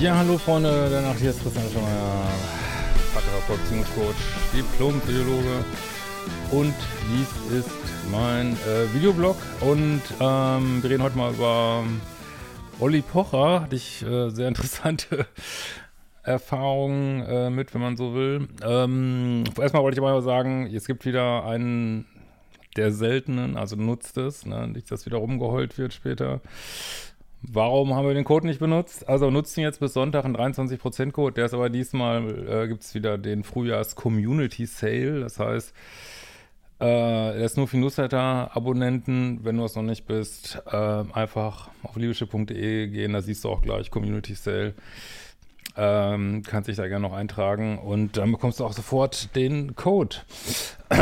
Ja, hallo Freunde der Nacht, hier ist Christian Schemeier, Paartherapeut, Beziehungscoach, Diplom-Psychologe und dies ist mein äh, Videoblog und ähm, wir reden heute mal über Olli Pocher, hatte ich äh, sehr interessante Erfahrungen äh, mit, wenn man so will. Ähm, erstmal wollte ich mal sagen, es gibt wieder einen der seltenen, also nutzt es, ne, nicht, dass wieder rumgeheult wird später. Warum haben wir den Code nicht benutzt? Also nutzen jetzt bis Sonntag einen 23% Code. Der ist aber diesmal, äh, gibt es wieder den Frühjahrs-Community Sale. Das heißt, äh, der ist nur für Newsletter-Abonnenten. Wenn du es noch nicht bist, äh, einfach auf liebische.de gehen. Da siehst du auch gleich Community Sale. Ähm, kannst dich da gerne noch eintragen und dann bekommst du auch sofort den Code. äh,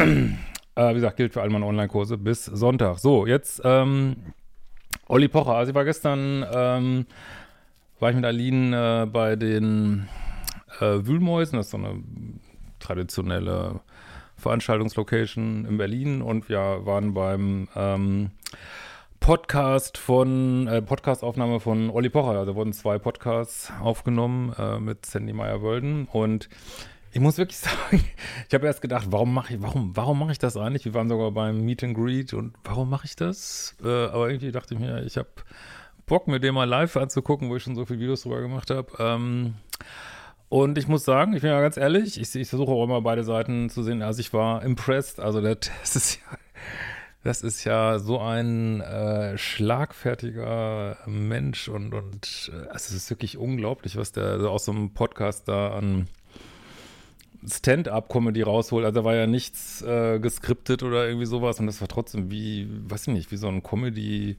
wie gesagt, gilt für all meine Online-Kurse bis Sonntag. So, jetzt ähm, Olli Pocher, also ich war gestern, ähm, war ich mit Aline äh, bei den äh, Wühlmäusen, das ist so eine traditionelle Veranstaltungslocation in Berlin. Und wir waren beim ähm, Podcast von, äh, Podcastaufnahme von Olli Pocher, also wurden zwei Podcasts aufgenommen äh, mit Sandy Meyer-Wölden. Und ich muss wirklich sagen, ich habe erst gedacht, warum mache ich, warum, warum mache ich das eigentlich? Wir waren sogar beim Meet and Greet und warum mache ich das? Äh, aber irgendwie dachte ich mir, ich habe Bock, mir den mal live anzugucken, wo ich schon so viele Videos drüber gemacht habe. Ähm, und ich muss sagen, ich bin ja ganz ehrlich, ich, ich versuche auch immer beide Seiten zu sehen. Also ich war impressed. Also das, das ist ja, das ist ja so ein äh, schlagfertiger Mensch und, und äh, es ist wirklich unglaublich, was der also aus so einem Podcast da an Stand-up-Comedy rausholt. Also da war ja nichts äh, geskriptet oder irgendwie sowas und das war trotzdem wie, weiß ich nicht, wie so ein Comedy,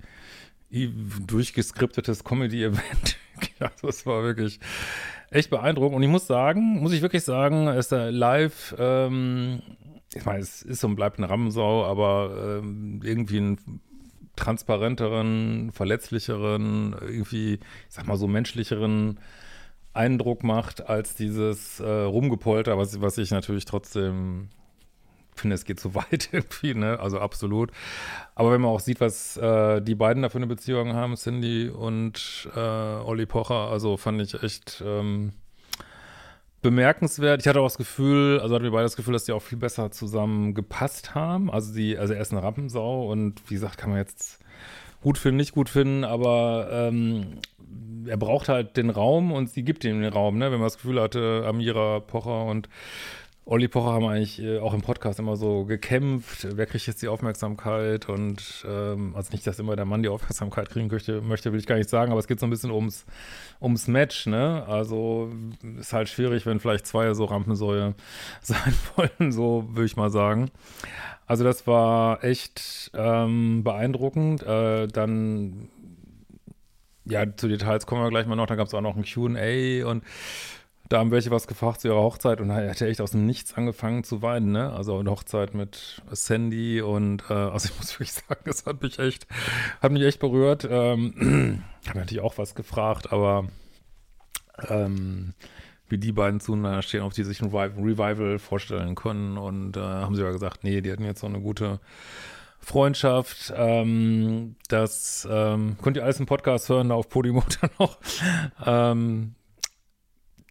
durchgeskriptetes Comedy-Event. also es war wirklich echt beeindruckend und ich muss sagen, muss ich wirklich sagen, ist da live, ähm, ich meine, es ist und bleibt eine Rammensau, aber ähm, irgendwie ein transparenteren, verletzlicheren, irgendwie, ich sag mal so menschlicheren Eindruck macht als dieses äh, Rumgepolter, was, was ich natürlich trotzdem finde, es geht zu weit irgendwie, ne? Also absolut. Aber wenn man auch sieht, was äh, die beiden da für eine Beziehung haben, Cindy und äh, Olli Pocher, also fand ich echt ähm, bemerkenswert. Ich hatte auch das Gefühl, also hatten wir beide das Gefühl, dass die auch viel besser zusammen gepasst haben. Also die, also er ist eine Rampensau und wie gesagt, kann man jetzt gut finden, nicht gut finden, aber ähm, er braucht halt den Raum und sie gibt ihm den Raum, ne? Wenn man das Gefühl hatte, Amira Pocher und Olli Pocher haben eigentlich äh, auch im Podcast immer so gekämpft, wer kriegt jetzt die Aufmerksamkeit und ähm, also nicht, dass immer der Mann die Aufmerksamkeit kriegen möchte, möchte, will ich gar nicht sagen, aber es geht so ein bisschen ums, ums Match, ne? Also ist halt schwierig, wenn vielleicht zwei so Rampensäue sein wollen, so würde ich mal sagen. Also das war echt ähm, beeindruckend. Äh, dann ja, zu Details kommen wir gleich mal noch. Da gab es auch noch ein QA und da haben welche was gefragt zu ihrer Hochzeit und er hatte echt aus dem Nichts angefangen zu weinen, ne? Also eine Hochzeit mit Sandy und äh, also ich muss wirklich sagen, das hat mich echt, hat mich echt berührt. Ähm, habe natürlich auch was gefragt, aber ähm, wie die beiden zueinander stehen, ob die sich ein Revival vorstellen können und äh, haben sie ja gesagt, nee, die hatten jetzt so eine gute Freundschaft. Ähm, das ähm, könnt ihr alles im Podcast hören, da auf Podimo dann noch. Ähm,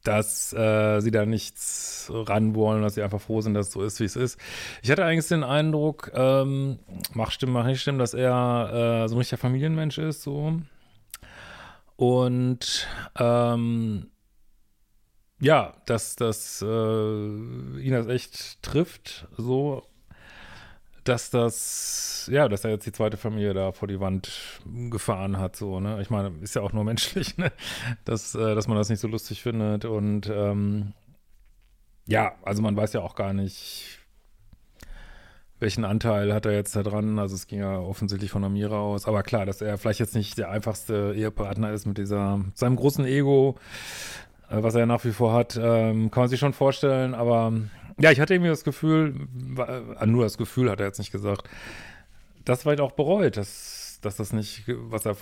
dass äh, sie da nichts ran wollen, dass sie einfach froh sind, dass es so ist, wie es ist. Ich hatte eigentlich den Eindruck, ähm, mach stimmen, mach nicht stimmen, dass er äh, so ein richtiger Familienmensch ist, so. Und ähm, ja, dass, dass äh, ihn das echt trifft, so dass das, ja, dass er jetzt die zweite Familie da vor die Wand gefahren hat, so, ne? Ich meine, ist ja auch nur menschlich, ne? Dass, äh, dass man das nicht so lustig findet. Und ähm, ja, also man weiß ja auch gar nicht, welchen Anteil hat er jetzt da dran? Also es ging ja offensichtlich von Amira aus. Aber klar, dass er vielleicht jetzt nicht der einfachste Ehepartner ist mit dieser, seinem großen Ego, äh, was er nach wie vor hat, ähm, kann man sich schon vorstellen. Aber ja, ich hatte irgendwie das Gefühl, äh, nur das Gefühl hat er jetzt nicht gesagt, das vielleicht auch bereut, dass, dass das nicht, was er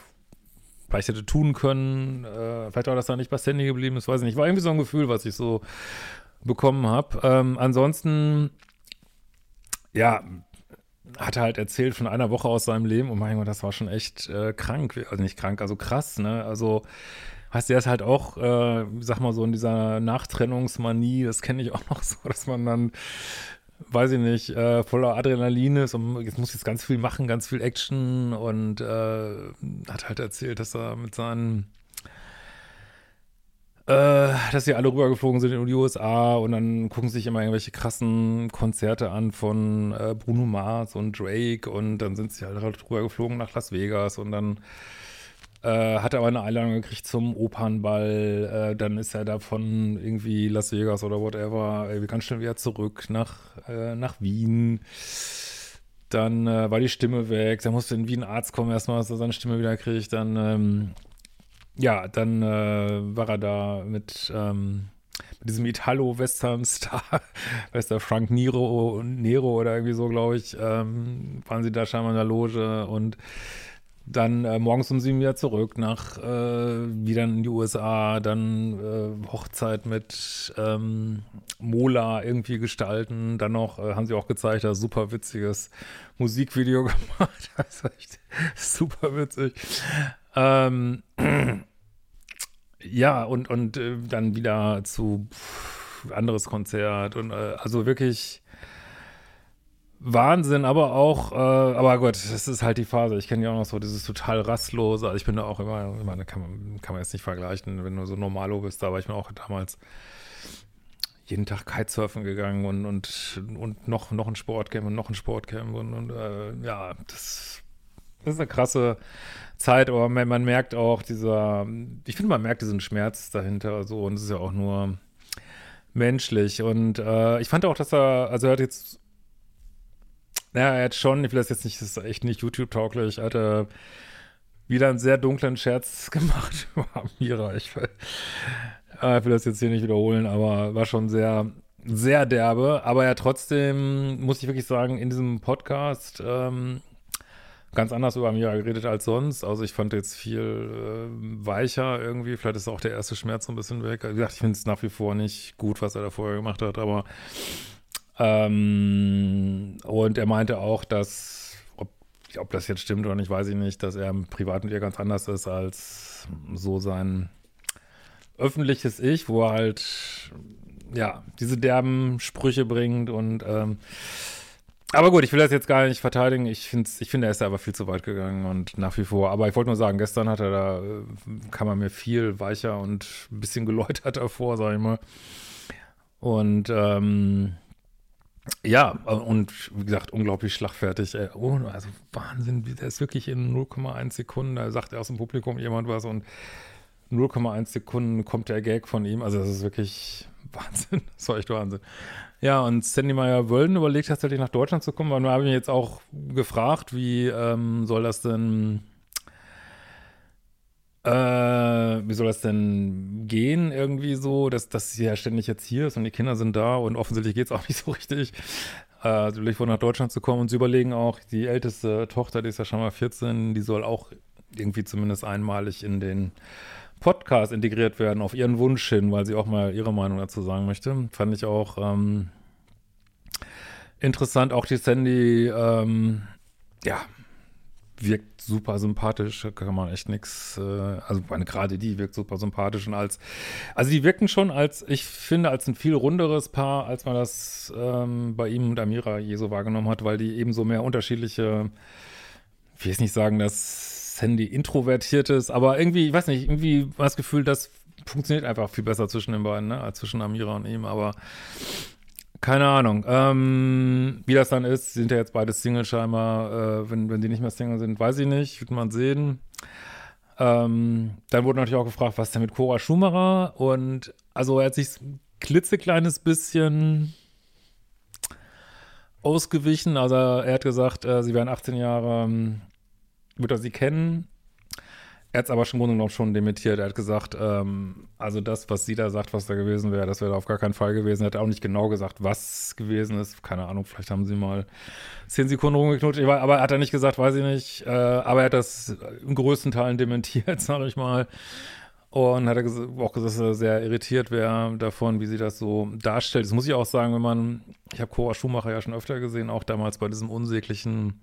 vielleicht hätte tun können, äh, vielleicht auch, dass er nicht bei Sandy geblieben ist, weiß ich nicht. War irgendwie so ein Gefühl, was ich so bekommen habe. Ähm, ansonsten, ja, hat er halt erzählt von einer Woche aus seinem Leben und mein Gott, das war schon echt äh, krank, also nicht krank, also krass, ne? Also heißt, der ist halt auch, äh, sag mal so in dieser Nachtrennungsmanie, das kenne ich auch noch so, dass man dann weiß ich nicht, äh, voller Adrenalin ist und jetzt muss jetzt ganz viel machen, ganz viel Action und äh, hat halt erzählt, dass er mit seinen äh, dass sie alle rübergeflogen sind in die USA und dann gucken sich immer irgendwelche krassen Konzerte an von äh, Bruno Mars und Drake und dann sind sie halt rübergeflogen nach Las Vegas und dann äh, hat er aber eine Einladung gekriegt zum Opernball. Äh, dann ist er da von irgendwie Las Vegas oder whatever äh, ganz schnell wieder zurück nach, äh, nach Wien. Dann äh, war die Stimme weg. Dann musste in Wien Arzt kommen, erstmal, dass er seine Stimme wieder kriegt. Dann, ähm, ja, dann äh, war er da mit, ähm, mit diesem Italo-Western-Star, du, Frank Nero, Nero oder irgendwie so, glaube ich, ähm, waren sie da scheinbar in der Loge und dann äh, morgens um sieben wieder zurück nach äh, wieder in die USA, dann äh, Hochzeit mit ähm, Mola irgendwie gestalten. Dann noch äh, haben sie auch gezeigt, ein super witziges Musikvideo gemacht. Das ist echt super witzig. Ähm, ja, und, und äh, dann wieder zu pff, anderes Konzert und äh, also wirklich Wahnsinn, aber auch, äh, aber Gott, das ist halt die Phase. Ich kenne ja auch noch so dieses total rastlose. Also ich bin da auch immer, immer da kann man, kann man jetzt nicht vergleichen, wenn du so normalo bist, aber ich bin auch damals jeden Tag Kitesurfen gegangen und, und, und noch, noch ein Sportcamp und noch ein Sportcamp und, und äh, ja, das, das ist eine krasse Zeit, aber man, man merkt auch dieser, ich finde, man merkt diesen Schmerz dahinter so und es ist ja auch nur menschlich und äh, ich fand auch, dass er, also er hat jetzt naja, er hat schon, ich will das jetzt nicht, das ist echt nicht YouTube-tauglich, hat er wieder einen sehr dunklen Scherz gemacht über Amira. Ich will, äh, ich will das jetzt hier nicht wiederholen, aber war schon sehr, sehr derbe. Aber ja, trotzdem muss ich wirklich sagen, in diesem Podcast ähm, ganz anders über Amira geredet als sonst. Also ich fand jetzt viel äh, weicher irgendwie. Vielleicht ist auch der erste Schmerz so ein bisschen weg. Wie gesagt, ich finde es nach wie vor nicht gut, was er da vorher gemacht hat, aber ähm, und er meinte auch, dass, ob, ob das jetzt stimmt oder nicht, weiß ich nicht, dass er im Privaten ihr ganz anders ist als so sein öffentliches Ich, wo er halt, ja, diese derben Sprüche bringt und, ähm, aber gut, ich will das jetzt gar nicht verteidigen. Ich, find's, ich finde, er ist da aber viel zu weit gegangen und nach wie vor. Aber ich wollte nur sagen, gestern hat er da, äh, kam er mir viel weicher und ein bisschen geläutert davor, sag ich mal. Und ähm, ja, und wie gesagt, unglaublich schlagfertig. Oh, also Wahnsinn, der ist wirklich in 0,1 Sekunden, da sagt er aus dem Publikum jemand was und 0,1 Sekunden kommt der Gag von ihm. Also das ist wirklich Wahnsinn, das war echt Wahnsinn. Ja, und Sandy Meyer Wölden überlegt tatsächlich nach Deutschland zu kommen, weil wir haben ihn jetzt auch gefragt, wie ähm, soll das denn äh, wie soll das denn gehen irgendwie so, dass, dass sie ja ständig jetzt hier ist und die Kinder sind da und offensichtlich geht es auch nicht so richtig, äh, natürlich vor nach Deutschland zu kommen und sie überlegen auch, die älteste Tochter, die ist ja schon mal 14, die soll auch irgendwie zumindest einmalig in den Podcast integriert werden, auf ihren Wunsch hin, weil sie auch mal ihre Meinung dazu sagen möchte. Fand ich auch ähm, interessant, auch die Sandy, ähm, ja, wirkt super sympathisch, kann man echt nichts, äh, also meine, gerade die wirkt super sympathisch und als, also die wirken schon als, ich finde, als ein viel runderes Paar, als man das ähm, bei ihm und Amira je so wahrgenommen hat, weil die eben so mehr unterschiedliche, ich will jetzt nicht sagen, dass Sandy introvertiert ist, aber irgendwie, ich weiß nicht, irgendwie war das Gefühl, das funktioniert einfach viel besser zwischen den beiden, ne, als zwischen Amira und ihm, aber keine Ahnung. Ähm, wie das dann ist, sind ja jetzt beide Single scheinbar. Äh, wenn, wenn die nicht mehr Single sind, weiß ich nicht. Wird man sehen. Ähm, dann wurde natürlich auch gefragt, was denn mit Cora Schumacher? Und also er hat sich ein klitzekleines bisschen ausgewichen. Also er hat gesagt, äh, sie wären 18 Jahre, ähm, wird er sie kennen. Er hat es aber schon im Grunde schon dementiert. Er hat gesagt, ähm, also das, was sie da sagt, was da gewesen wäre, das wäre auf gar keinen Fall gewesen. Er hat auch nicht genau gesagt, was gewesen ist. Keine Ahnung, vielleicht haben sie mal zehn Sekunden rumgeknutscht. Aber hat er nicht gesagt, weiß ich nicht. Äh, aber er hat das im größten Teilen dementiert, sage ich mal. Und hat er auch gesagt, dass er sehr irritiert wäre davon, wie sie das so darstellt. Das muss ich auch sagen, wenn man, ich habe Cora Schumacher ja schon öfter gesehen, auch damals bei diesem unsäglichen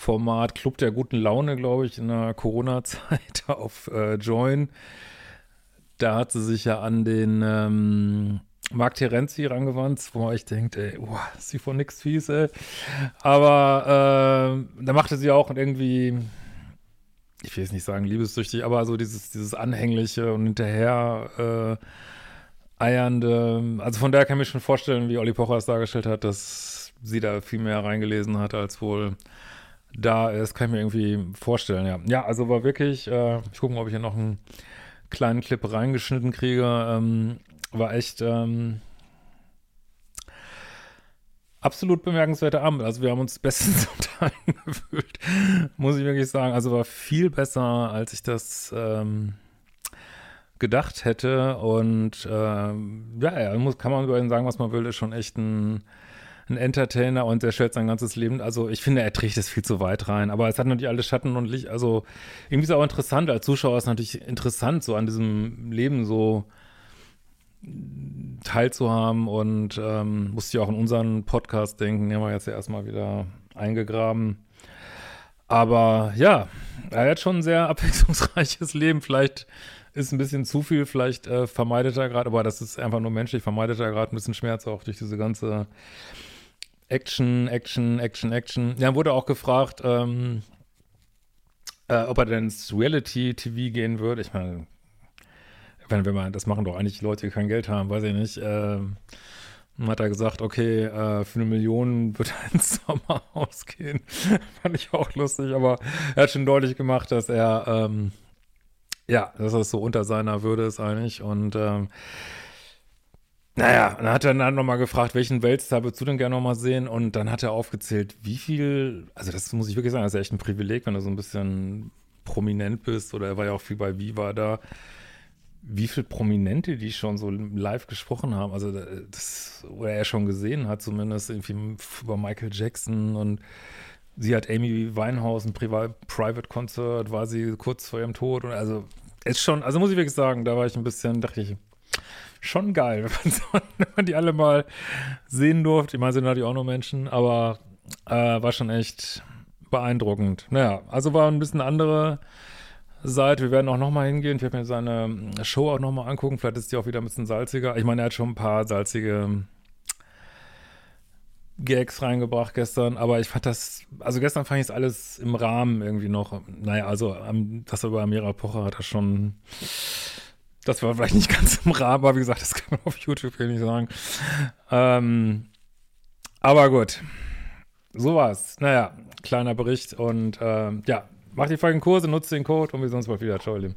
Format Club der guten Laune, glaube ich, in der Corona-Zeit auf äh, Join. Da hat sie sich ja an den ähm, Marc Terenzi rangewandt, wo man echt denkt, ey, boah, ist sie von nix fies, ey. Aber äh, da machte sie auch irgendwie, ich will jetzt nicht sagen liebessüchtig, aber so dieses, dieses Anhängliche und hinterher äh, eiernde. Also von daher kann ich mir schon vorstellen, wie Olli Pocher es dargestellt hat, dass sie da viel mehr reingelesen hat, als wohl da ist, kann ich mir irgendwie vorstellen, ja. Ja, also war wirklich, äh, ich gucke mal, ob ich hier noch einen kleinen Clip reingeschnitten kriege, ähm, war echt ähm, absolut bemerkenswerter Abend. Also wir haben uns bestens unterhalten gefühlt, muss ich wirklich sagen. Also war viel besser, als ich das ähm, gedacht hätte und ähm, ja, ja, muss, kann man über ihn sagen, was man will, ist schon echt ein ein Entertainer und der stellt sein ganzes Leben, also ich finde, er trägt es viel zu weit rein, aber es hat natürlich alle Schatten und Licht, also irgendwie ist es auch interessant, als Zuschauer ist es natürlich interessant, so an diesem Leben so teilzuhaben. Und ähm, musste ich auch in unseren Podcast denken, den haben wir jetzt ja erstmal wieder eingegraben. Aber ja, er hat schon ein sehr abwechslungsreiches Leben. Vielleicht ist ein bisschen zu viel, vielleicht äh, vermeidet er gerade, aber das ist einfach nur menschlich, vermeidet er gerade ein bisschen Schmerz auch durch diese ganze Action, Action, Action, Action. Ja, wurde auch gefragt, ähm, äh, ob er denn ins Reality-TV gehen würde. Ich meine, wenn, wenn man, das machen doch eigentlich Leute, die kein Geld haben, weiß ich nicht. Ähm, hat er gesagt, okay, äh, für eine Million wird er ins Sommerhaus gehen. Fand ich auch lustig, aber er hat schon deutlich gemacht, dass er, ähm, ja, dass das so unter seiner Würde ist eigentlich. Und ähm, naja, dann hat er dann nochmal gefragt, welchen Weltstar würdest du denn gerne nochmal sehen? Und dann hat er aufgezählt, wie viel, also das muss ich wirklich sagen, das ist echt ein Privileg, wenn du so ein bisschen prominent bist, oder er war ja auch viel bei Viva da, wie viele Prominente, die schon so live gesprochen haben, also das, oder er schon gesehen hat, zumindest irgendwie über Michael Jackson und sie hat Amy Winehouse ein Private Concert, war sie kurz vor ihrem Tod und also ist schon, also muss ich wirklich sagen, da war ich ein bisschen, dachte ich, schon geil, wenn man, die alle mal sehen durfte. Ich meine, sind natürlich auch nur Menschen, aber äh, war schon echt beeindruckend. Naja, also war ein bisschen andere Seite. Wir werden auch nochmal hingehen. Ich werde mir seine Show auch nochmal angucken. Vielleicht ist die auch wieder ein bisschen salziger. Ich meine, er hat schon ein paar salzige Gags reingebracht gestern, aber ich fand das, also gestern fand ich es alles im Rahmen irgendwie noch. Naja, also das über Amira Pocher hat er schon das war vielleicht nicht ganz im Rahmen, aber wie gesagt, das kann man auf YouTube hier nicht sagen. Ähm, aber gut, so war's. Naja, kleiner Bericht und ähm, ja, macht die folgenden Kurse, nutzt den Code und wir sehen uns bald wieder. Ciao, ihr Lieben.